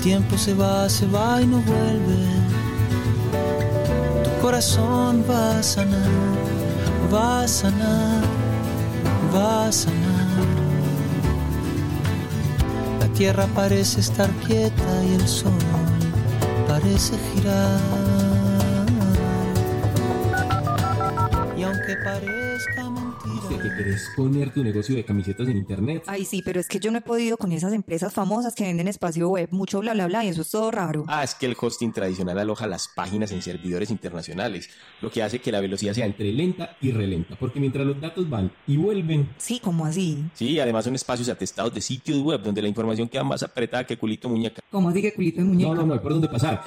El tiempo se va, se va y no vuelve. Tu corazón va a sanar, va a sanar, va a sanar. La tierra parece estar quieta y el sol parece girar. Querés poner tu negocio de camisetas en internet. Ay, sí, pero es que yo no he podido con esas empresas famosas que venden espacio web, mucho bla, bla, bla, y eso es todo raro. Ah, es que el hosting tradicional aloja las páginas en servidores internacionales, lo que hace que la velocidad sea entre lenta y relenta, porque mientras los datos van y vuelven... Sí, como así? Sí, además son espacios atestados de sitios web donde la información queda más apretada que culito muñeca. ¿Cómo así que culito de muñeca? No, no, no, hay por dónde pasar.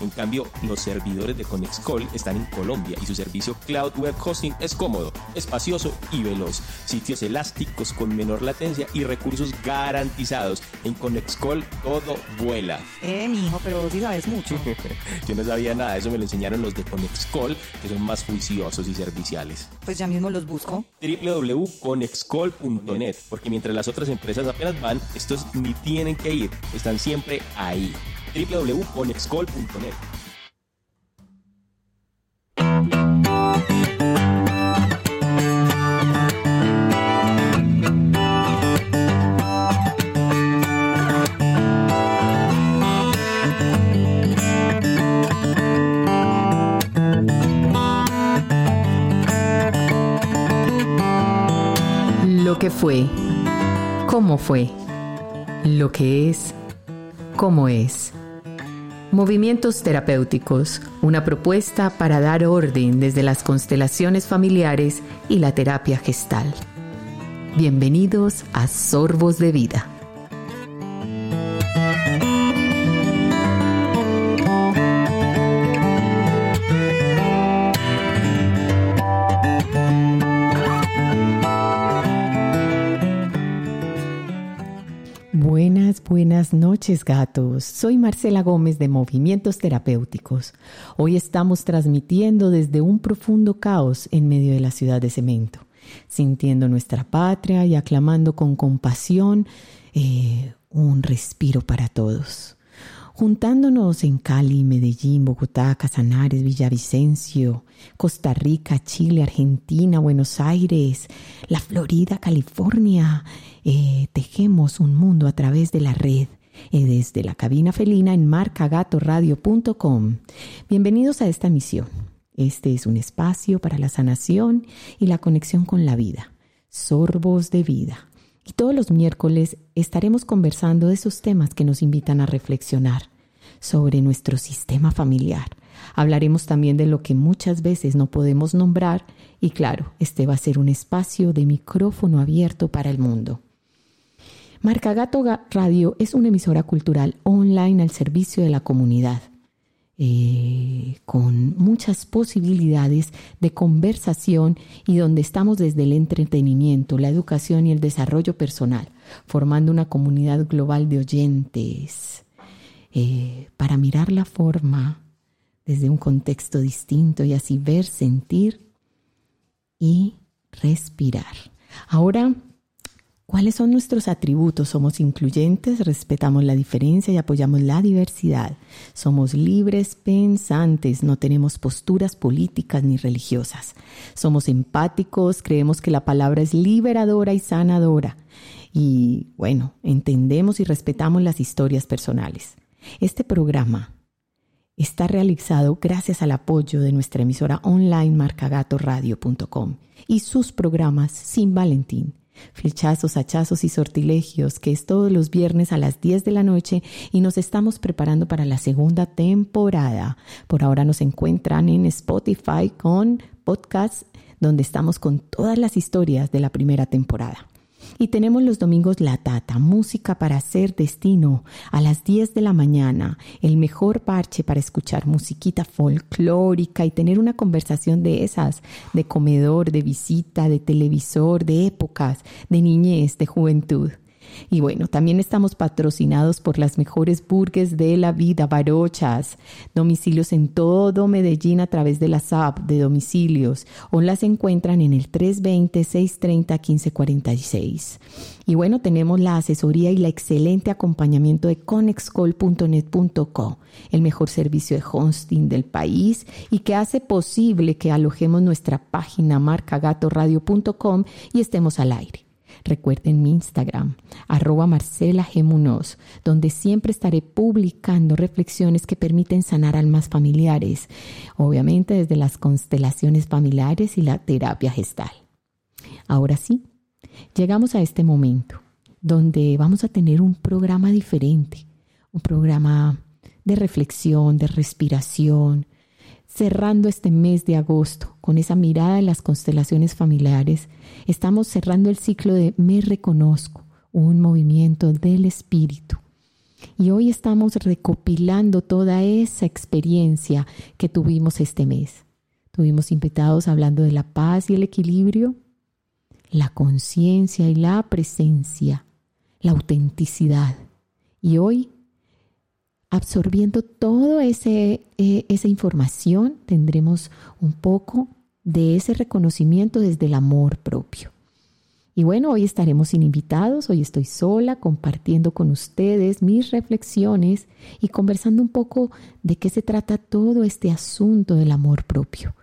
En cambio, los servidores de Conexcall están en Colombia y su servicio Cloud Web Hosting es cómodo, espacioso y veloz. Sitios elásticos con menor latencia y recursos garantizados. En Conexcall todo vuela. Eh, mijo, pero vos sí sabes mucho. Yo no sabía nada, eso me lo enseñaron los de Conexcall, que son más juiciosos y serviciales. Pues ya mismo los busco. www.conexcall.net, porque mientras las otras empresas apenas van, estos ni tienen que ir, están siempre ahí www.conexcol.net. Lo que fue, cómo fue, lo que es, cómo es. Movimientos terapéuticos, una propuesta para dar orden desde las constelaciones familiares y la terapia gestal. Bienvenidos a Sorbos de Vida. Noches gatos. Soy Marcela Gómez de Movimientos Terapéuticos. Hoy estamos transmitiendo desde un profundo caos en medio de la ciudad de cemento, sintiendo nuestra patria y aclamando con compasión eh, un respiro para todos. Juntándonos en Cali, Medellín, Bogotá, Casanares, Villavicencio, Costa Rica, Chile, Argentina, Buenos Aires, la Florida, California, eh, tejemos un mundo a través de la red. Eh, desde la cabina felina en marcagatoradio.com. Bienvenidos a esta misión. Este es un espacio para la sanación y la conexión con la vida. Sorbos de vida. Y todos los miércoles estaremos conversando de esos temas que nos invitan a reflexionar sobre nuestro sistema familiar. Hablaremos también de lo que muchas veces no podemos nombrar y claro, este va a ser un espacio de micrófono abierto para el mundo. Marcagato Radio es una emisora cultural online al servicio de la comunidad, eh, con muchas posibilidades de conversación y donde estamos desde el entretenimiento, la educación y el desarrollo personal, formando una comunidad global de oyentes eh, para mirar la forma desde un contexto distinto y así ver, sentir y respirar. Ahora, ¿cuáles son nuestros atributos? Somos incluyentes, respetamos la diferencia y apoyamos la diversidad. Somos libres pensantes, no tenemos posturas políticas ni religiosas. Somos empáticos, creemos que la palabra es liberadora y sanadora. Y bueno, entendemos y respetamos las historias personales. Este programa está realizado gracias al apoyo de nuestra emisora online marcagatoradio.com y sus programas Sin Valentín, flechazos, hachazos y sortilegios, que es todos los viernes a las 10 de la noche y nos estamos preparando para la segunda temporada. Por ahora nos encuentran en Spotify con podcasts donde estamos con todas las historias de la primera temporada. Y tenemos los domingos La Tata, música para hacer destino, a las 10 de la mañana, el mejor parche para escuchar musiquita folclórica y tener una conversación de esas, de comedor, de visita, de televisor, de épocas, de niñez, de juventud. Y bueno, también estamos patrocinados por las mejores burgues de la vida, Barochas, domicilios en todo Medellín a través de las app de domicilios o las encuentran en el 320-630-1546. Y bueno, tenemos la asesoría y la excelente acompañamiento de conexcol.net.co, el mejor servicio de hosting del país y que hace posible que alojemos nuestra página marcagatoradio.com y estemos al aire. Recuerden mi Instagram, arroba Marcela G. donde siempre estaré publicando reflexiones que permiten sanar almas familiares, obviamente desde las constelaciones familiares y la terapia gestal. Ahora sí, llegamos a este momento donde vamos a tener un programa diferente, un programa de reflexión, de respiración, cerrando este mes de agosto con esa mirada en las constelaciones familiares, estamos cerrando el ciclo de Me reconozco, un movimiento del espíritu. Y hoy estamos recopilando toda esa experiencia que tuvimos este mes. Tuvimos invitados hablando de la paz y el equilibrio, la conciencia y la presencia, la autenticidad. Y hoy absorbiendo toda eh, esa información, tendremos un poco de ese reconocimiento desde el amor propio. Y bueno, hoy estaremos sin invitados, hoy estoy sola compartiendo con ustedes mis reflexiones y conversando un poco de qué se trata todo este asunto del amor propio.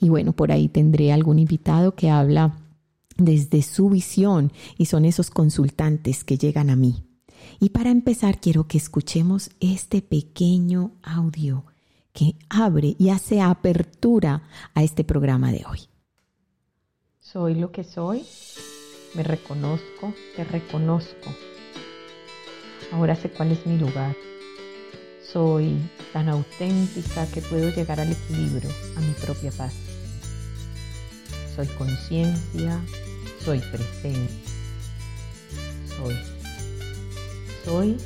Y bueno, por ahí tendré algún invitado que habla desde su visión y son esos consultantes que llegan a mí. Y para empezar quiero que escuchemos este pequeño audio que abre y hace apertura a este programa de hoy. Soy lo que soy, me reconozco, te reconozco. Ahora sé cuál es mi lugar. Soy tan auténtica que puedo llegar al equilibrio, a mi propia paz. Soy conciencia, soy presente. Soy soy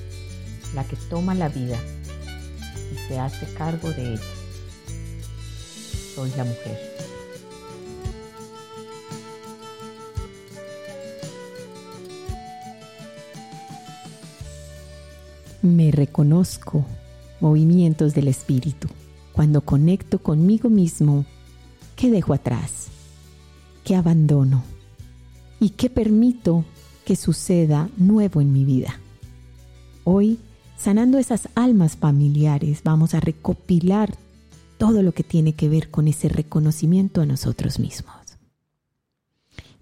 la que toma la vida y se hace cargo de ella. Soy la mujer. Me reconozco movimientos del espíritu. Cuando conecto conmigo mismo, ¿qué dejo atrás? ¿Qué abandono? ¿Y qué permito que suceda nuevo en mi vida? Hoy, sanando esas almas familiares, vamos a recopilar todo lo que tiene que ver con ese reconocimiento a nosotros mismos.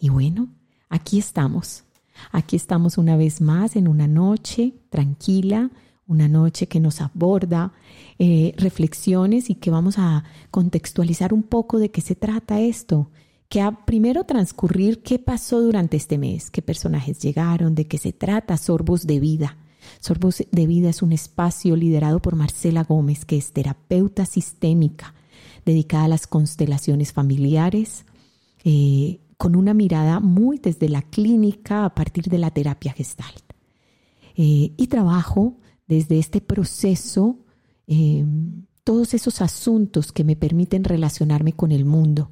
Y bueno, aquí estamos. Aquí estamos una vez más en una noche tranquila, una noche que nos aborda eh, reflexiones y que vamos a contextualizar un poco de qué se trata esto, que a primero transcurrir qué pasó durante este mes, qué personajes llegaron, de qué se trata, sorbos de vida. Sorbos de Vida es un espacio liderado por Marcela Gómez, que es terapeuta sistémica, dedicada a las constelaciones familiares, eh, con una mirada muy desde la clínica a partir de la terapia gestal. Eh, y trabajo desde este proceso eh, todos esos asuntos que me permiten relacionarme con el mundo.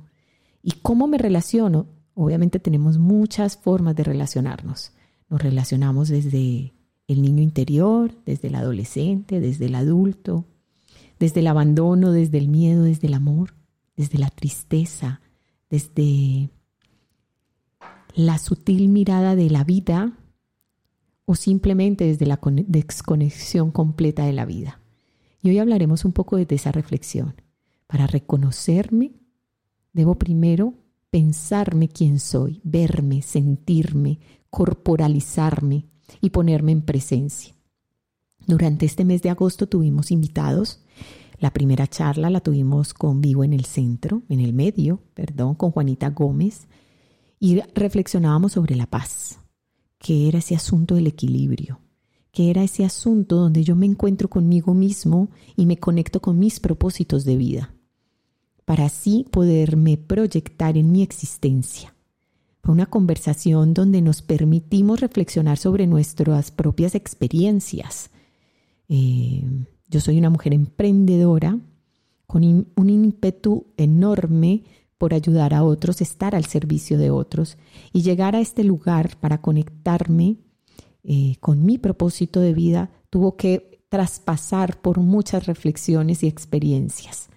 ¿Y cómo me relaciono? Obviamente tenemos muchas formas de relacionarnos. Nos relacionamos desde el niño interior, desde el adolescente, desde el adulto, desde el abandono, desde el miedo, desde el amor, desde la tristeza, desde la sutil mirada de la vida o simplemente desde la desconexión completa de la vida. Y hoy hablaremos un poco de esa reflexión. Para reconocerme, debo primero pensarme quién soy, verme, sentirme, corporalizarme, y ponerme en presencia. Durante este mes de agosto tuvimos invitados. La primera charla la tuvimos con Vivo en el Centro, en el medio, perdón, con Juanita Gómez, y reflexionábamos sobre la paz, que era ese asunto del equilibrio, que era ese asunto donde yo me encuentro conmigo mismo y me conecto con mis propósitos de vida, para así poderme proyectar en mi existencia. Fue una conversación donde nos permitimos reflexionar sobre nuestras propias experiencias. Eh, yo soy una mujer emprendedora con un ímpetu enorme por ayudar a otros, estar al servicio de otros y llegar a este lugar para conectarme eh, con mi propósito de vida, tuvo que traspasar por muchas reflexiones y experiencias.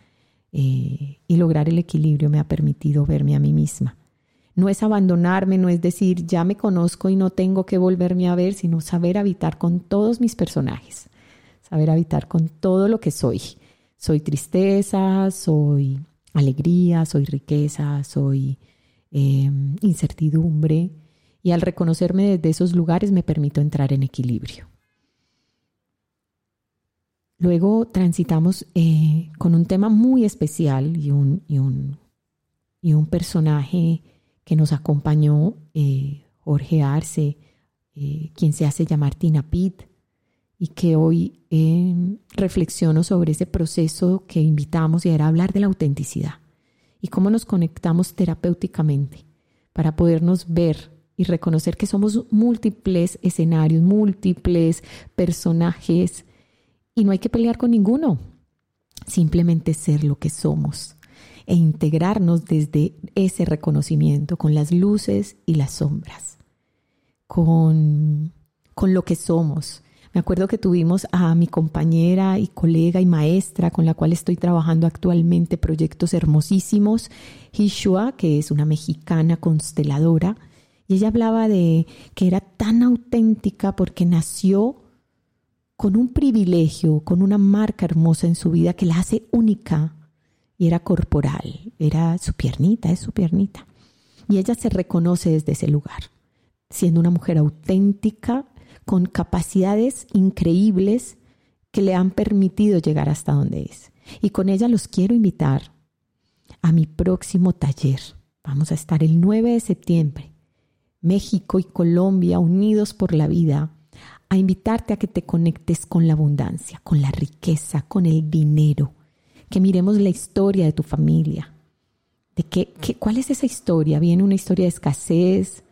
Eh, y lograr el equilibrio me ha permitido verme a mí misma. No es abandonarme, no es decir, ya me conozco y no tengo que volverme a ver, sino saber habitar con todos mis personajes, saber habitar con todo lo que soy. Soy tristeza, soy alegría, soy riqueza, soy em, incertidumbre. Y al reconocerme desde esos lugares me permito entrar en equilibrio. Luego transitamos eh, con un tema muy especial y un, y un, y un personaje que nos acompañó, eh, Jorge Arce, eh, quien se hace llamar Tina Pitt, y que hoy em, reflexiono sobre ese proceso que invitamos y era hablar de la autenticidad y cómo nos conectamos terapéuticamente para podernos ver y reconocer que somos múltiples escenarios, múltiples personajes y no hay que pelear con ninguno, simplemente ser lo que somos e integrarnos desde ese reconocimiento con las luces y las sombras, con, con lo que somos. Me acuerdo que tuvimos a mi compañera y colega y maestra con la cual estoy trabajando actualmente proyectos hermosísimos, Hishua, que es una mexicana consteladora, y ella hablaba de que era tan auténtica porque nació con un privilegio, con una marca hermosa en su vida que la hace única y era corporal, era su piernita, es su piernita. Y ella se reconoce desde ese lugar, siendo una mujer auténtica, con capacidades increíbles que le han permitido llegar hasta donde es. Y con ella los quiero invitar a mi próximo taller. Vamos a estar el 9 de septiembre. México y Colombia unidos por la vida a invitarte a que te conectes con la abundancia, con la riqueza, con el dinero, que miremos la historia de tu familia, de qué, cuál es esa historia. Viene una historia de escasez,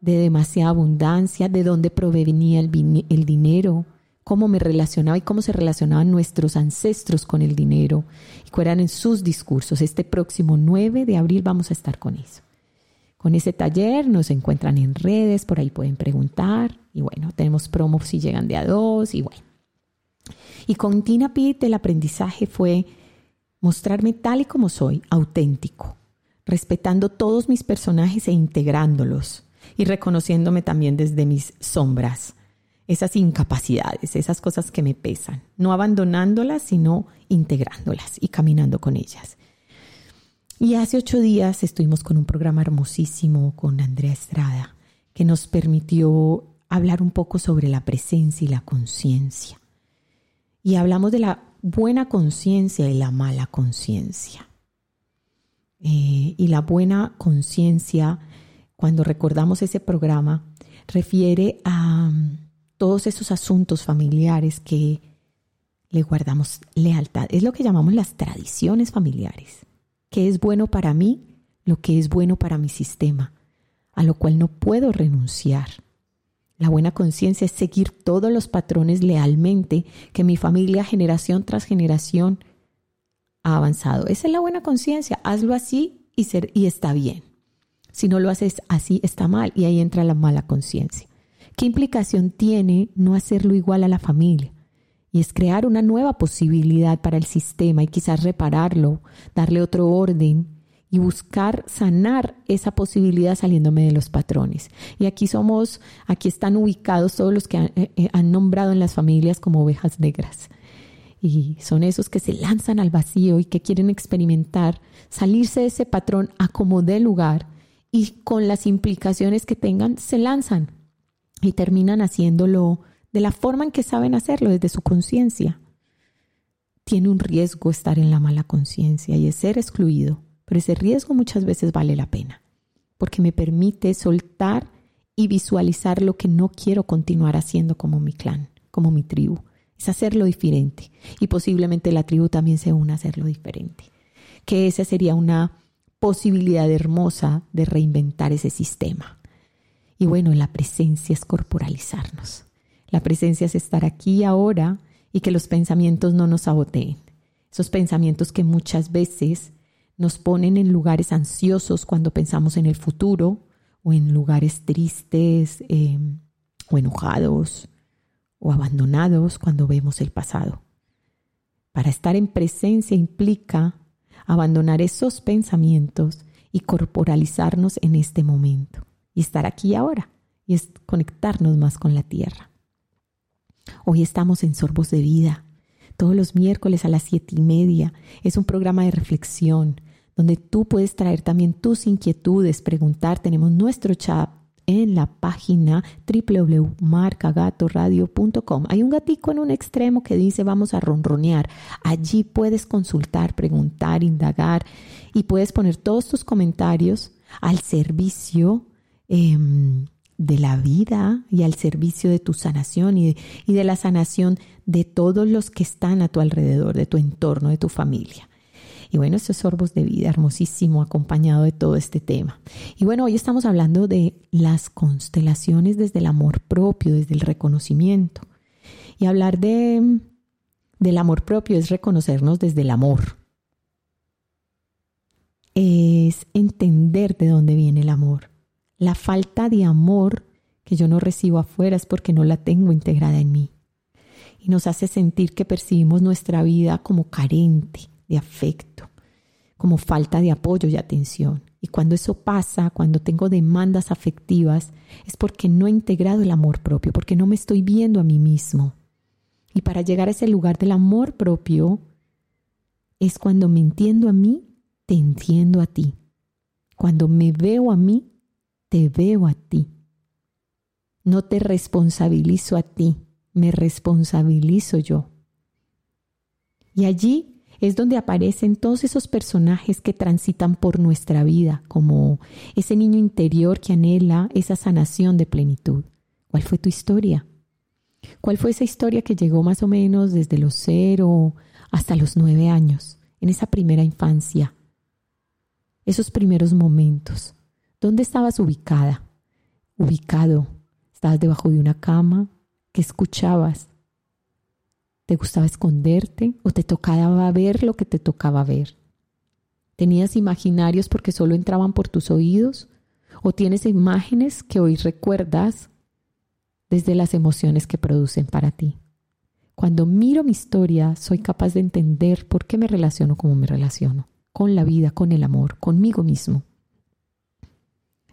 de demasiada abundancia, de dónde provenía el, el dinero, cómo me relacionaba y cómo se relacionaban nuestros ancestros con el dinero y cuáles eran en sus discursos. Este próximo 9 de abril vamos a estar con eso con ese taller. Nos encuentran en redes, por ahí pueden preguntar. Y bueno, tenemos promos si llegan de a dos y bueno. Y con Tina Pitt el aprendizaje fue mostrarme tal y como soy, auténtico, respetando todos mis personajes e integrándolos y reconociéndome también desde mis sombras, esas incapacidades, esas cosas que me pesan, no abandonándolas, sino integrándolas y caminando con ellas. Y hace ocho días estuvimos con un programa hermosísimo con Andrea Estrada que nos permitió hablar un poco sobre la presencia y la conciencia. Y hablamos de la buena conciencia y la mala conciencia. Eh, y la buena conciencia, cuando recordamos ese programa, refiere a um, todos esos asuntos familiares que le guardamos lealtad. Es lo que llamamos las tradiciones familiares que es bueno para mí, lo que es bueno para mi sistema, a lo cual no puedo renunciar. La buena conciencia es seguir todos los patrones lealmente que mi familia generación tras generación ha avanzado. Esa es la buena conciencia. Hazlo así y, y está bien. Si no lo haces así, está mal y ahí entra la mala conciencia. ¿Qué implicación tiene no hacerlo igual a la familia? y es crear una nueva posibilidad para el sistema y quizás repararlo, darle otro orden y buscar sanar esa posibilidad saliéndome de los patrones. Y aquí somos, aquí están ubicados todos los que han, eh, eh, han nombrado en las familias como ovejas negras. Y son esos que se lanzan al vacío y que quieren experimentar, salirse de ese patrón a como de lugar y con las implicaciones que tengan, se lanzan y terminan haciéndolo de la forma en que saben hacerlo, desde su conciencia. Tiene un riesgo estar en la mala conciencia y es ser excluido, pero ese riesgo muchas veces vale la pena, porque me permite soltar y visualizar lo que no quiero continuar haciendo como mi clan, como mi tribu. Es hacerlo diferente y posiblemente la tribu también se una a hacerlo diferente. Que esa sería una posibilidad hermosa de reinventar ese sistema. Y bueno, la presencia es corporalizarnos. La presencia es estar aquí ahora y que los pensamientos no nos saboteen. Esos pensamientos que muchas veces nos ponen en lugares ansiosos cuando pensamos en el futuro o en lugares tristes, em, o enojados o abandonados cuando vemos el pasado. Para estar en presencia implica abandonar esos pensamientos y corporalizarnos en este momento y estar aquí ahora y es conectarnos más con la tierra. Hoy estamos en Sorbos de Vida, todos los miércoles a las siete y media. Es un programa de reflexión donde tú puedes traer también tus inquietudes, preguntar. Tenemos nuestro chat en la página www.marcagatoradio.com. Hay un gatico en un extremo que dice vamos a ronronear. Allí puedes consultar, preguntar, indagar y puedes poner todos tus comentarios al servicio em, de la vida y al servicio de tu sanación y y de la sanación de todos los que están a tu alrededor, de tu entorno, de tu familia. Y bueno, estos sorbos de vida, hermosísimo, acompañado de todo este tema. Y bueno, hoy estamos hablando de las constelaciones desde el amor propio, desde el reconocimiento. Y hablar de, del amor propio es reconocernos desde el amor. Es entender de dónde viene el amor. La falta de amor que yo no recibo afuera es porque no la tengo integrada en mí. Y nos hace sentir que percibimos nuestra vida como carente, de afecto, como falta de apoyo y atención. Y cuando eso pasa, cuando tengo demandas afectivas, es porque no he integrado el amor propio, porque no me estoy viendo a mí mismo. Y para llegar a ese lugar del amor propio, es cuando me entiendo a mí, te entiendo a ti. Cuando me veo a mí, te veo a ti. No te responsabilizo a ti, me responsabilizo yo. Y allí es donde aparecen todos esos personajes que transitan por nuestra vida, como ese niño interior que anhela esa sanación de plenitud. ¿Cuál fue tu historia? ¿Cuál fue esa historia que llegó más o menos desde los cero hasta los nueve años, en esa primera infancia? Esos primeros momentos. ¿Dónde estabas ubicada? Ubicado. ¿Estabas debajo de una cama? ¿Qué escuchabas? ¿Te gustaba esconderte o te tocaba ver lo que te tocaba ver? ¿Tenías imaginarios porque solo entraban por tus oídos? ¿O tienes imágenes que hoy recuerdas desde las emociones que producen para ti? Cuando miro mi historia, soy capaz de entender por qué me relaciono como me relaciono, con la vida, con el amor, conmigo mismo.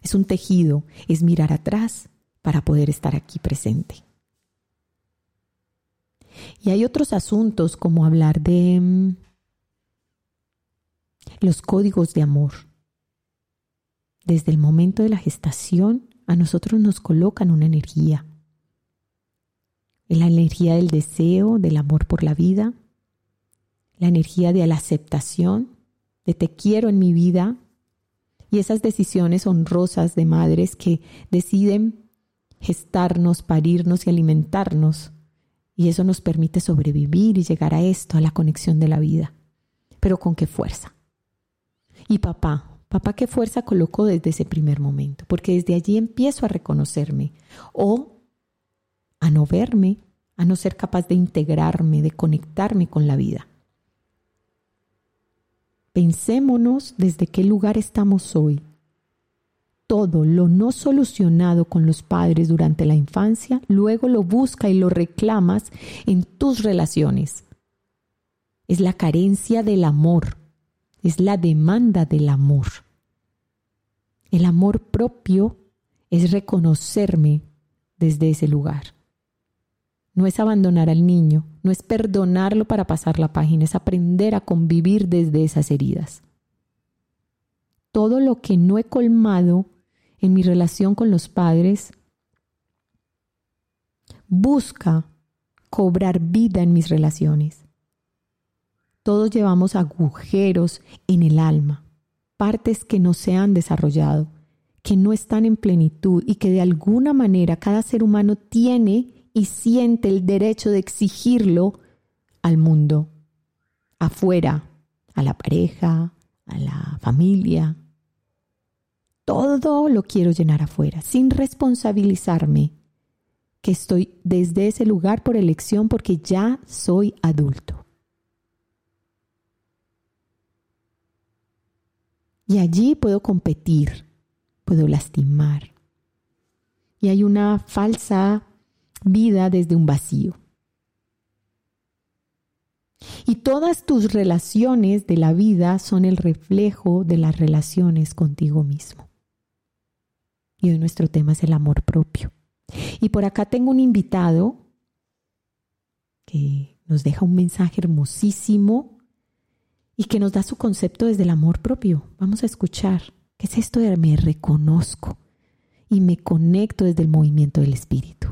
Es un tejido, es mirar atrás para poder estar aquí presente. Y hay otros asuntos como hablar de mm, los códigos de amor. Desde el momento de la gestación a nosotros nos colocan una energía. La energía del deseo, del amor por la vida, la energía de la aceptación, de te quiero en mi vida, y esas decisiones honrosas de madres que deciden gestarnos, parirnos y alimentarnos y eso nos permite sobrevivir y llegar a esto, a la conexión de la vida. Pero con qué fuerza. Y papá, papá qué fuerza colocó desde ese primer momento, porque desde allí empiezo a reconocerme o a no verme, a no ser capaz de integrarme, de conectarme con la vida. Pensémonos desde qué lugar estamos hoy todo lo no solucionado con los padres durante la infancia, luego lo busca y lo reclamas en tus relaciones. Es la carencia del amor, es la demanda del amor. El amor propio es reconocerme desde ese lugar. No es abandonar al niño, no es perdonarlo para pasar la página, es aprender a convivir desde esas heridas. Todo lo que no he colmado en mi relación con los padres, busca cobrar vida en mis relaciones. Todos llevamos agujeros en el alma, partes que no se han desarrollado, que no están en plenitud y que de alguna manera cada ser humano tiene y siente el derecho de exigirlo al mundo, afuera, a la pareja, a la familia, todo lo quiero llenar afuera, sin responsabilizarme que estoy desde ese lugar por elección porque ya soy adulto. Y allí puedo competir, puedo lastimar. Y hay una falsa vida desde un vacío. Y todas tus relaciones de la vida son el reflejo de las relaciones contigo mismo. Y hoy nuestro tema es el amor propio. Y por acá tengo un invitado que nos deja un mensaje hermosísimo y que nos da su concepto desde el amor propio. Vamos a escuchar. ¿Qué es esto de me reconozco y me conecto desde el movimiento del espíritu?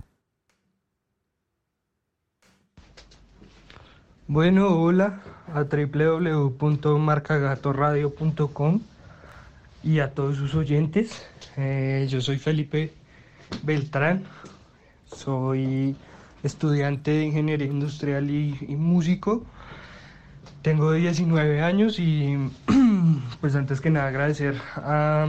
Bueno, hola a www.marcagatoradio.com y a todos sus oyentes. Eh, yo soy Felipe Beltrán, soy estudiante de ingeniería industrial y, músico. Tengo 19 años y pues antes que nada agradecer a,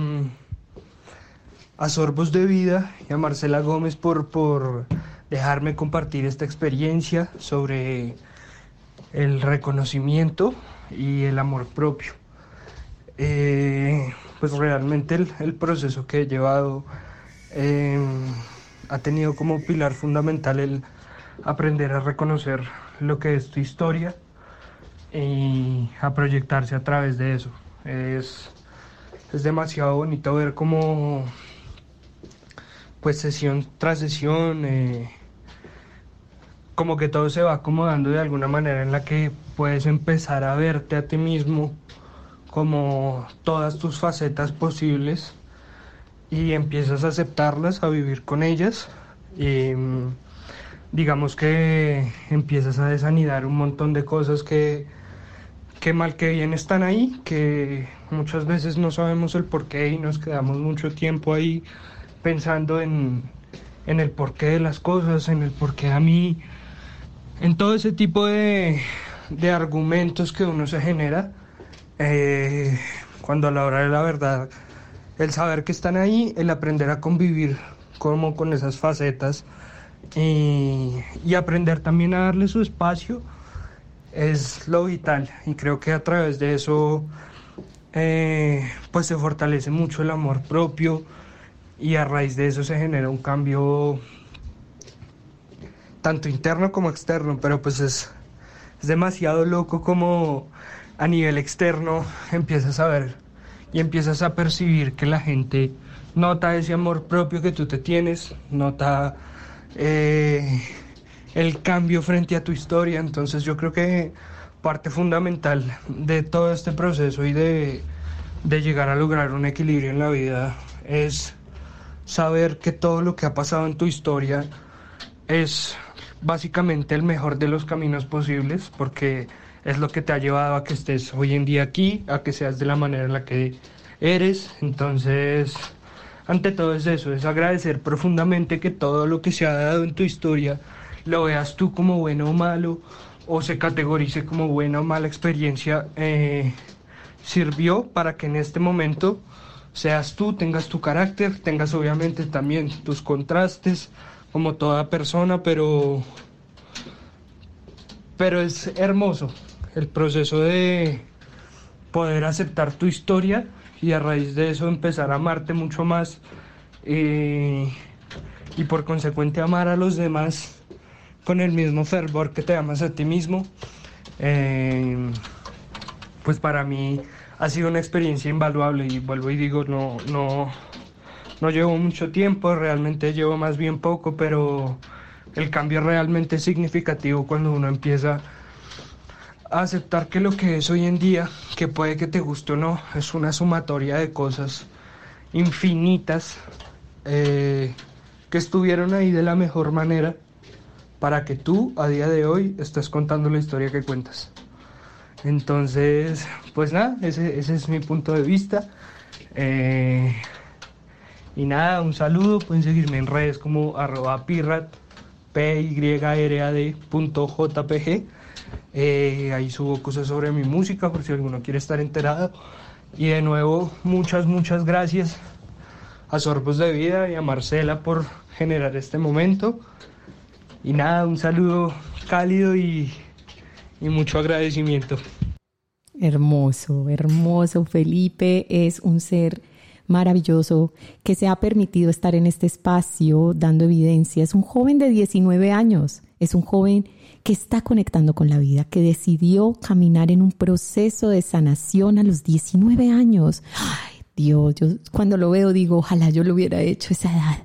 a Sorbos de Vida y a Marcela Gómez por, por dejarme compartir esta experiencia sobre el reconocimiento y el amor propio. Eh, pues realmente el, proceso que he llevado em, ha tenido como pilar fundamental el aprender a reconocer lo que es tu historia y a proyectarse a través de eso. Es, es demasiado bonito ver cómo, pues sesión tras sesión, eh, como que todo se va acomodando de alguna manera en la que puedes empezar a verte a ti mismo como todas tus facetas posibles y empiezas a aceptarlas, a vivir con ellas. Y, mm, digamos que empiezas a desanidar un montón de cosas que, que mal que bien están ahí, que muchas veces no sabemos el por qué y nos quedamos mucho tiempo ahí pensando en, en el porqué de las cosas, en el porqué a mí, en todo ese tipo de, de argumentos que uno se genera, eh, cuando a la hora de la verdad, el saber que están ahí, el aprender a convivir como con esas facetas y, aprender también a darle su espacio es lo vital. Y creo que a través de eso eh, pues se fortalece mucho el amor propio y a raíz de eso se genera un cambio tanto interno como externo, pero pues es, es demasiado loco como a nivel externo empiezas a ver y empiezas a percibir que la gente nota ese amor propio que tú te tienes, nota eh, el cambio frente a tu historia. Entonces yo creo que parte fundamental de todo este proceso y de, de llegar a lograr un equilibrio en la vida es saber que todo lo que ha pasado en tu historia es básicamente el mejor de los caminos posibles porque es lo que te ha llevado a que estés hoy en día aquí, a que seas de la manera en la que eres. Entonces, ante todo es eso, es agradecer profundamente que todo lo que se ha dado en tu historia lo veas tú como bueno o malo, o se categorice como buena o mala experiencia, eh, sirvió para que en este momento seas tú, tengas tu carácter, tengas obviamente también tus contrastes, como toda persona, pero, pero es hermoso el proceso de poder aceptar tu historia y a raíz de eso empezar a amarte mucho más eh, y por consecuente amar a los demás con el mismo fervor que te amas a ti mismo. Eh, pues para mí ha sido una experiencia invaluable y vuelvo y digo, no, no, no llevo mucho tiempo, realmente llevo más bien poco, pero el cambio realmente es significativo cuando uno empieza aceptar que lo que es hoy en día, que puede que te guste o no, es una sumatoria de cosas infinitas eh, que estuvieron ahí de la mejor manera para que tú a día de hoy estés contando la historia que cuentas. Entonces, pues nada, ese, es mi punto de vista. Eh, y nada, un saludo, pueden seguirme en redes como arroba pirrat, p y r a d eh, ahí subo cosas sobre mi música por si alguno quiere estar enterado. Y de nuevo, muchas, muchas gracias a Sorbos de Vida y a Marcela por generar este momento. Y nada, un saludo cálido y, y mucho agradecimiento. Hermoso, hermoso. Felipe es un ser maravilloso que se ha permitido estar en este espacio dando evidencia. Es un joven de 19 años, es un joven que está conectando con la vida, que decidió caminar en un proceso de sanación a los 19 años. Ay, Dios, yo cuando lo veo digo, ojalá yo lo hubiera hecho esa edad.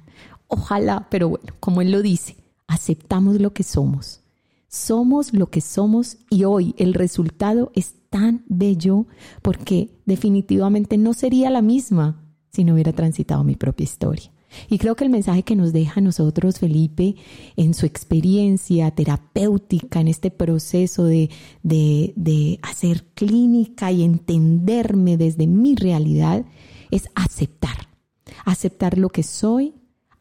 Ojalá, pero bueno, como él lo dice, aceptamos lo que somos. Somos lo que somos y hoy el resultado es tan bello porque definitivamente no sería la misma si no hubiera transitado mi propia historia. Y creo que el mensaje que nos deja a nosotros Felipe en su experiencia terapéutica, en este proceso de, de, de hacer clínica y entenderme desde mi realidad, es aceptar. Aceptar lo que soy,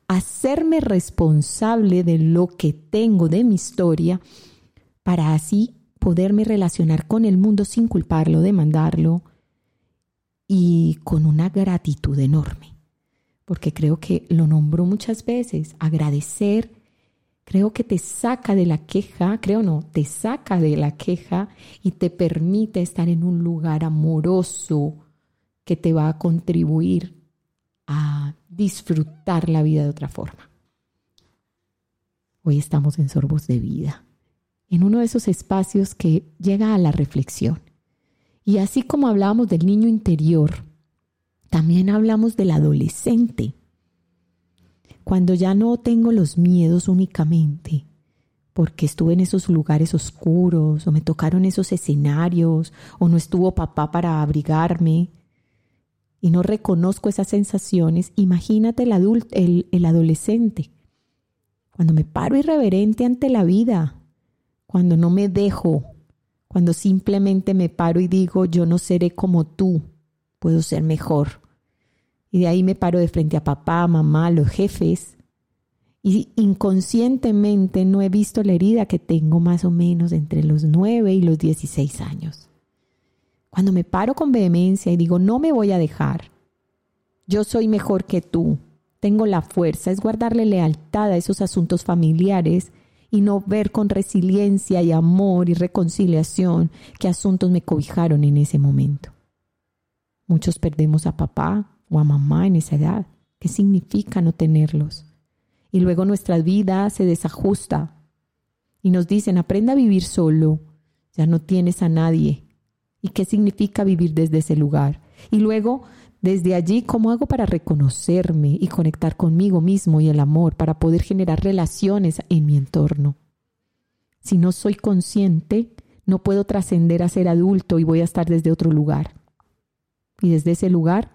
hacerme responsable de lo que tengo de mi historia para así poderme relacionar con el mundo sin culparlo, demandarlo y con una gratitud enorme. Porque creo que lo nombró muchas veces, agradecer, creo que te saca de la queja, creo no, te saca de la queja y te permite estar en un lugar amoroso que te va a contribuir a disfrutar la vida de otra forma. Hoy estamos en sorbos de vida en uno de esos espacios que llega a la reflexión. Y así como hablamos del niño interior, también hablamos del adolescente. Cuando ya no tengo los miedos únicamente, porque estuve en esos lugares oscuros, o me tocaron esos escenarios, o no estuvo papá para abrigarme, y no reconozco esas sensaciones, imagínate el, adulto, el adolescente. Cuando me paro irreverente ante la vida, cuando no me dejo, cuando simplemente me paro y digo, yo no seré como tú, puedo ser mejor. Y de ahí me paro de frente a papá, mamá, los jefes. Y inconscientemente no he visto la herida que tengo más o menos entre los 9 y los 16 años. Cuando me paro con vehemencia y digo, no me voy a dejar, yo soy mejor que tú, tengo la fuerza, es guardarle lealtad a esos asuntos familiares y no ver con resiliencia y amor y reconciliación qué asuntos me cobijaron en ese momento. Muchos perdemos a papá o a mamá en esa edad. ¿Qué significa no tenerlos? Y luego nuestra vida se desajusta y nos dicen, aprenda a vivir solo, ya no tienes a nadie. ¿Y qué significa vivir desde ese lugar? Y luego desde allí, ¿cómo hago para reconocerme y conectar conmigo mismo y el amor para poder generar relaciones en mi entorno? Si no soy consciente, no puedo trascender a ser adulto y voy a estar desde otro lugar. Y desde ese lugar,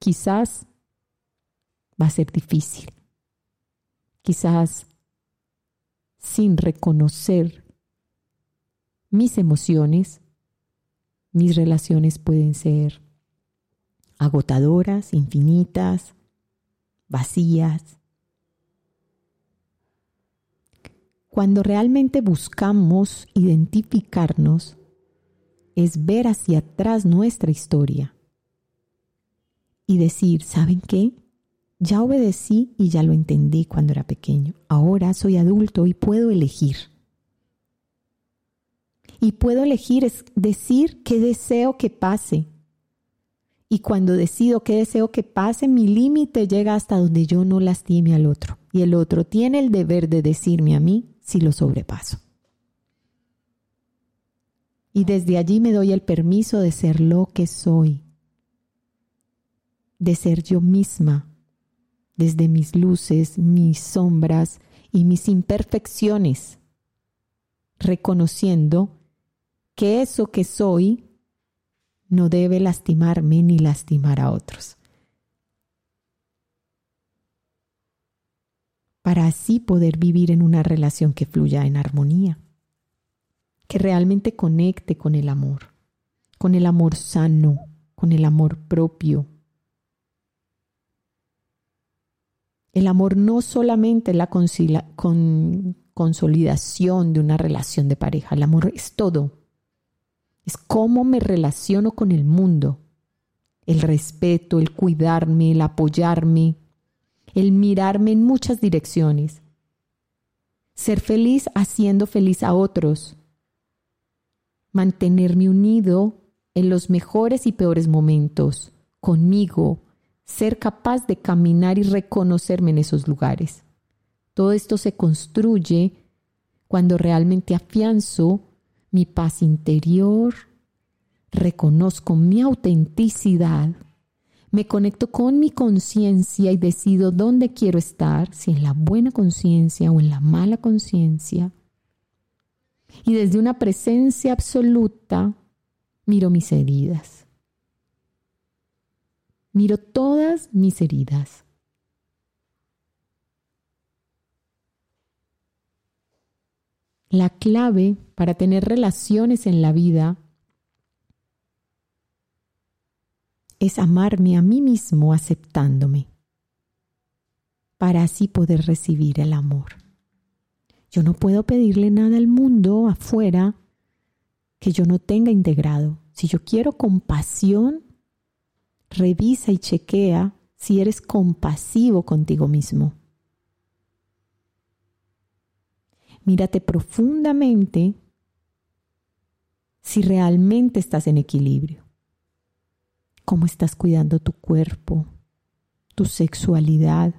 quizás va a ser difícil. Quizás sin reconocer mis emociones, mis relaciones pueden ser agotadoras, infinitas, vacías. Cuando realmente buscamos identificarnos, es ver hacia atrás nuestra historia y decir, ¿saben qué? Ya obedecí y ya lo entendí cuando era pequeño. Ahora soy adulto y puedo elegir. Y puedo elegir es decir qué deseo que pase, y cuando decido qué deseo que pase, mi límite llega hasta donde yo no lastime al otro. Y el otro tiene el deber de decirme a mí si lo sobrepaso. Y desde allí me doy el permiso de ser lo que soy, de ser yo misma, desde mis luces, mis sombras y mis imperfecciones, reconociendo que eso que soy no debe lastimarme ni lastimar a otros. Para así poder vivir en una relación que fluya en armonía, que realmente conecte con el amor, con el amor sano, con el amor propio. El amor no solamente es la consolidación de una relación de pareja, el amor es todo es cómo me relaciono con el mundo. El respeto, el cuidarme, el apoyarme, el mirarme en muchas direcciones. Ser feliz haciendo feliz a otros. Mantenerme unido en los mejores y peores momentos, conmigo, ser capaz de caminar y reconocerme en esos lugares. Todo esto se construye cuando realmente afianzo mi paz interior, reconozco mi autenticidad, me conecto con mi conciencia y decido dónde quiero estar, si en la buena conciencia o en la mala conciencia. Y desde una presencia absoluta miro mis heridas. Miro todas mis heridas. La clave para tener relaciones en la vida es amarme a mí mismo aceptándome, para así poder recibir el amor. Yo no puedo pedirle nada al mundo afuera que yo no tenga integrado. Si yo quiero compasión, revisa y chequea si eres compasivo contigo mismo. Mírate profundamente si realmente estás en equilibrio cómo estás cuidando tu cuerpo, tu sexualidad,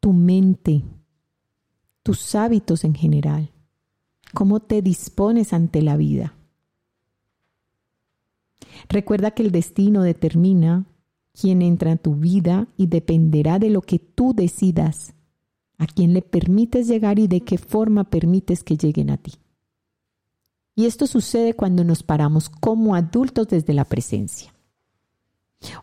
tu mente, tus hábitos en general, cómo te dispones ante la vida. Recuerda que el destino determina quién entra en tu vida y dependerá de lo que tú decidas, a quién le permites llegar y de qué forma permites que lleguen a ti. Y esto sucede cuando nos paramos como adultos desde la presencia.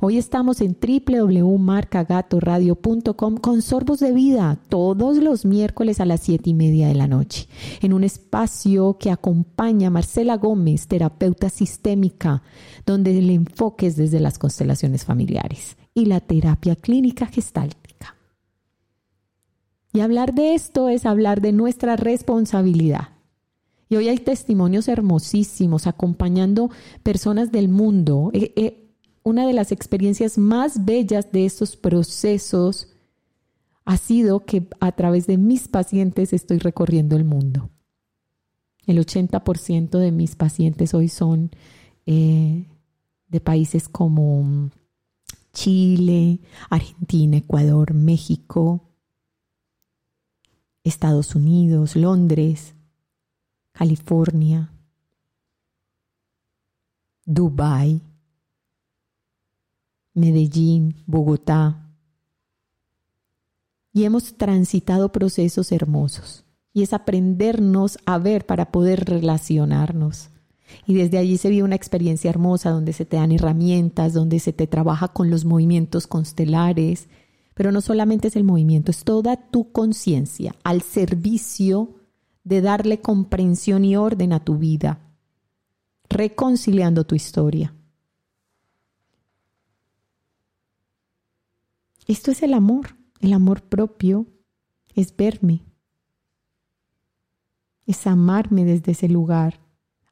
Hoy estamos en www.marcagatoradio.com con sorbos de vida todos los miércoles a las siete y media de la noche, en un espacio que acompaña a Marcela Gómez, terapeuta sistémica, donde el enfoque es desde las constelaciones familiares y la terapia clínica gestáltica. Y hablar de esto es hablar de nuestra responsabilidad y hoy hay testimonios hermosísimos acompañando personas del mundo. Eh, eh, una de las experiencias más bellas de estos procesos ha sido que a través de mis pacientes estoy recorriendo el mundo. El 80% de mis pacientes hoy son eh, de países como Chile, Argentina, Ecuador, México, Estados Unidos, Londres, California, Dubai, Medellín, Bogotá. Y hemos transitado procesos hermosos. Y es aprendernos a ver para poder relacionarnos. Y desde allí se vive una experiencia hermosa donde se te dan herramientas, donde se te trabaja con los movimientos constelares. Pero no solamente es el movimiento, es toda tu conciencia al servicio de darle comprensión y orden a tu vida, reconciliando tu historia. Esto es el amor, el amor propio es verme, es amarme desde ese lugar.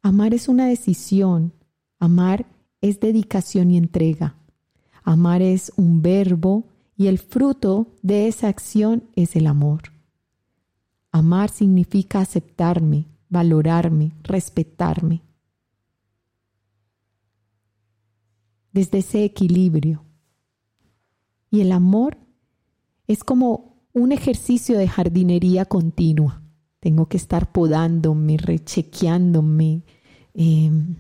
Amar es una decisión, amar es dedicación y entrega. Amar es un verbo y el fruto de esa acción es el amor. Amar significa aceptarme, valorarme, respetarme. Desde ese equilibrio. Y el amor es como un ejercicio de jardinería continua. Tengo que estar podándome, rechequeándome, em,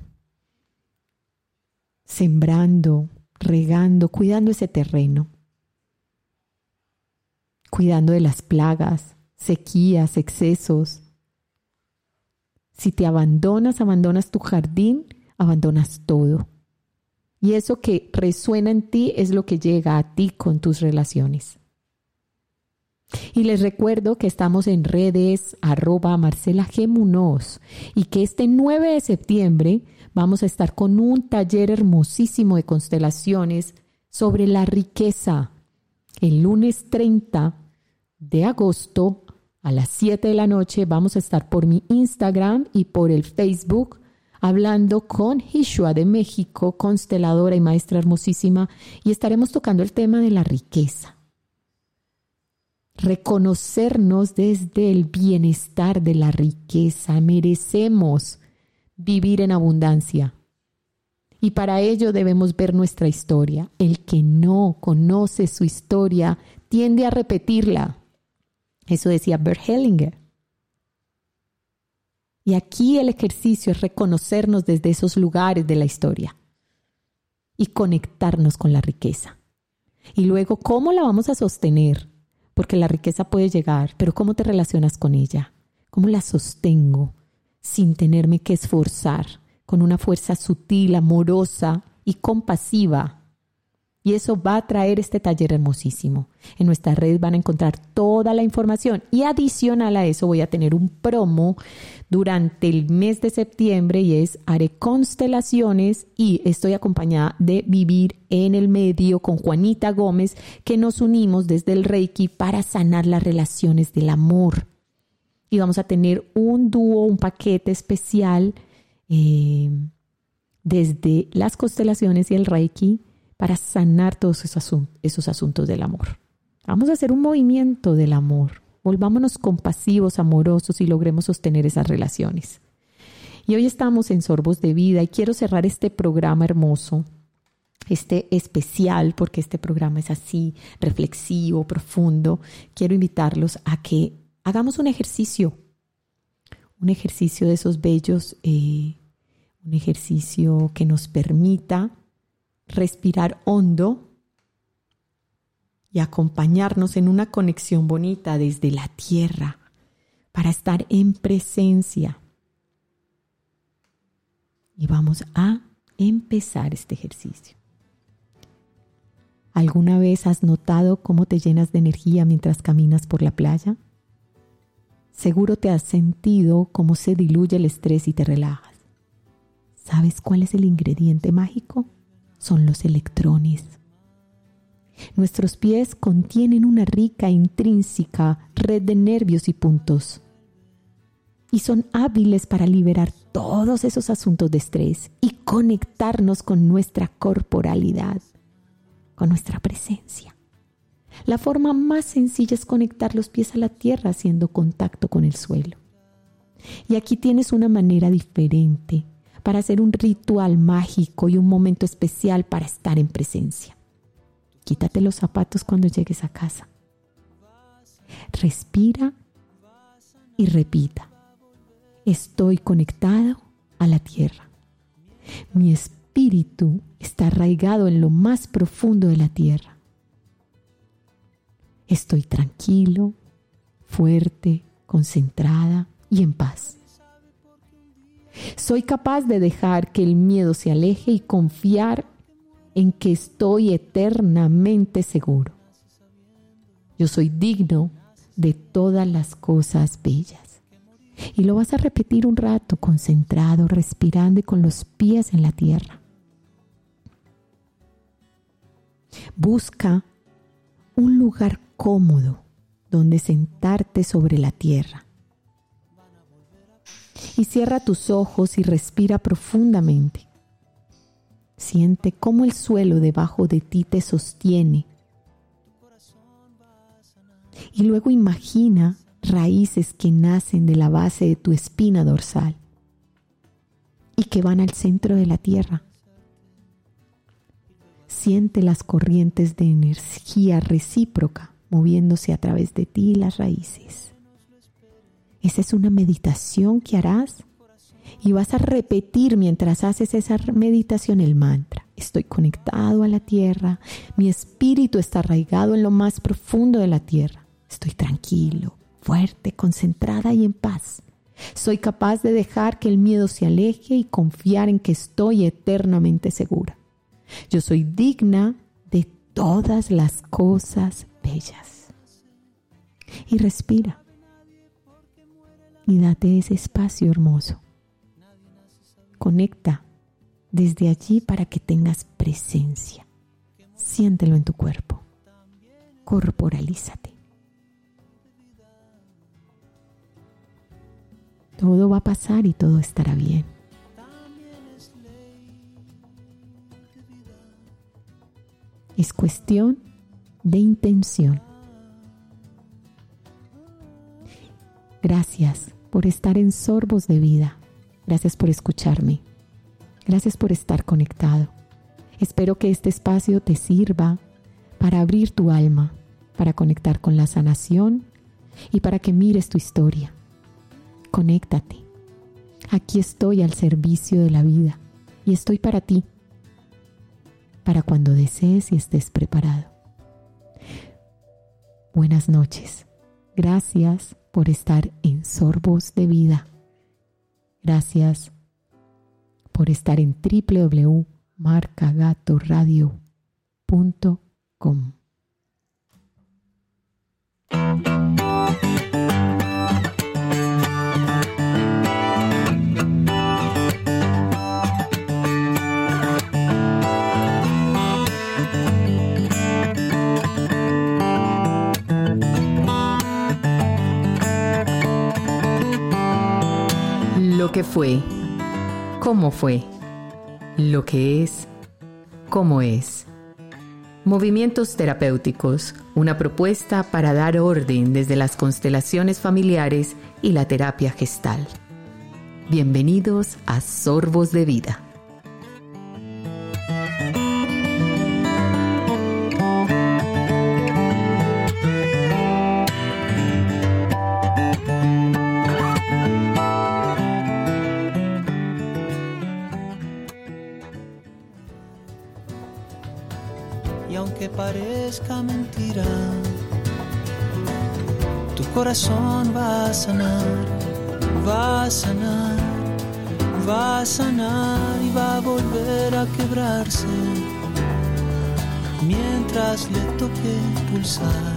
sembrando, regando, cuidando ese terreno, cuidando de las plagas, sequías, excesos. Si te abandonas, abandonas tu jardín, abandonas todo. Y eso que resuena en ti es lo que llega a ti con tus relaciones. Y les recuerdo que estamos en redes arroba Marcela G. y que este 9 de septiembre vamos a estar con un taller hermosísimo de constelaciones sobre la riqueza. El lunes 30 de agosto a las 7 de la noche vamos a estar por mi Instagram y por el Facebook hablando con Hishua de México, consteladora y maestra hermosísima, y estaremos tocando el tema de la riqueza. Reconocernos desde el bienestar de la riqueza. Merecemos vivir en abundancia. Y para ello debemos ver nuestra historia. El que no conoce su historia tiende a repetirla. Eso decía Bert Hellinger. Y aquí el ejercicio es reconocernos desde esos lugares de la historia y conectarnos con la riqueza. Y luego, ¿cómo la vamos a sostener? Porque la riqueza puede llegar, pero ¿cómo te relacionas con ella? ¿Cómo la sostengo sin tenerme que esforzar? con una fuerza sutil, amorosa y compasiva. Y eso va a traer este taller hermosísimo. En nuestra red van a encontrar toda la información y adicional a eso voy a tener un promo durante el mes de septiembre y es Haré constelaciones y estoy acompañada de Vivir en el Medio con Juanita Gómez que nos unimos desde el Reiki para sanar las relaciones del amor. Y vamos a tener un dúo, un paquete especial eh, desde las constelaciones y el Reiki para sanar todos esos, esos asuntos del amor. Vamos a hacer un movimiento del amor. Volvámonos compasivos, amorosos y logremos sostener esas relaciones. Y hoy estamos en Sorbos de Vida y quiero cerrar este programa hermoso, este especial, porque este programa es así, reflexivo, profundo. Quiero invitarlos a que hagamos un ejercicio un ejercicio de esos bellos, eh, un ejercicio que nos permita respirar hondo y acompañarnos en una conexión bonita desde la tierra para estar en presencia. Y vamos a empezar este ejercicio. ¿Alguna vez has notado cómo te llenas de energía mientras caminas por la playa? Seguro te has sentido cómo se diluye el estrés y te relajas. ¿Sabes cuál es el ingrediente mágico? Son los electrones. Nuestros pies contienen una rica intrínseca red de nervios y puntos. Y son hábiles para liberar todos esos asuntos de estrés y conectarnos con nuestra corporalidad, con nuestra presencia. La forma más sencilla es conectar los pies a la tierra haciendo contacto con el suelo. Y aquí tienes una manera diferente para hacer un ritual mágico y un momento especial para estar en presencia. Quítate los zapatos cuando llegues a casa. Respira y repita. Estoy conectado a la tierra. Mi espíritu está arraigado en lo más profundo de la tierra. Estoy tranquilo, fuerte, concentrada y en paz. Soy capaz de dejar que el miedo se aleje y confiar en que estoy eternamente seguro. Yo soy digno de todas las cosas bellas. Y lo vas a repetir un rato, concentrado, respirando y con los pies en la tierra. Busca un lugar cómodo donde sentarte sobre la tierra. Y cierra tus ojos y respira profundamente. Siente cómo el suelo debajo de ti te sostiene. Y luego imagina raíces que nacen de la base de tu espina dorsal y que van al centro de la tierra. Siente las corrientes de energía recíproca moviéndose a través de ti las raíces. Esa es una meditación que harás y vas a repetir mientras haces esa meditación el mantra. Estoy conectado a la tierra, mi espíritu está arraigado en lo más profundo de la tierra. Estoy tranquilo, fuerte, concentrada y en paz. Soy capaz de dejar que el miedo se aleje y confiar en que estoy eternamente segura. Yo soy digna de todas las cosas bellas. Y respira. Y date ese espacio hermoso. Conecta desde allí para que tengas presencia. Siéntelo en tu cuerpo. Corporalízate. Todo va a pasar y todo estará bien. Es cuestión de intención. Gracias por estar en Sorbos de Vida. Gracias por escucharme. Gracias por estar conectado. Espero que este espacio te sirva para abrir tu alma, para conectar con la sanación y para que mires tu historia. Conéctate. Aquí estoy al servicio de la vida y estoy para ti, para cuando desees y estés preparado. Buenas noches. Gracias por estar en Sorbos de Vida. Gracias por estar en www.marcagatoradio.com. fue, cómo fue, lo que es, cómo es. Movimientos terapéuticos, una propuesta para dar orden desde las constelaciones familiares y la terapia gestal. Bienvenidos a Sorbos de Vida. Va a sanar, va a sanar, va a sanar y va a volver a quebrarse mientras le toque pulsar.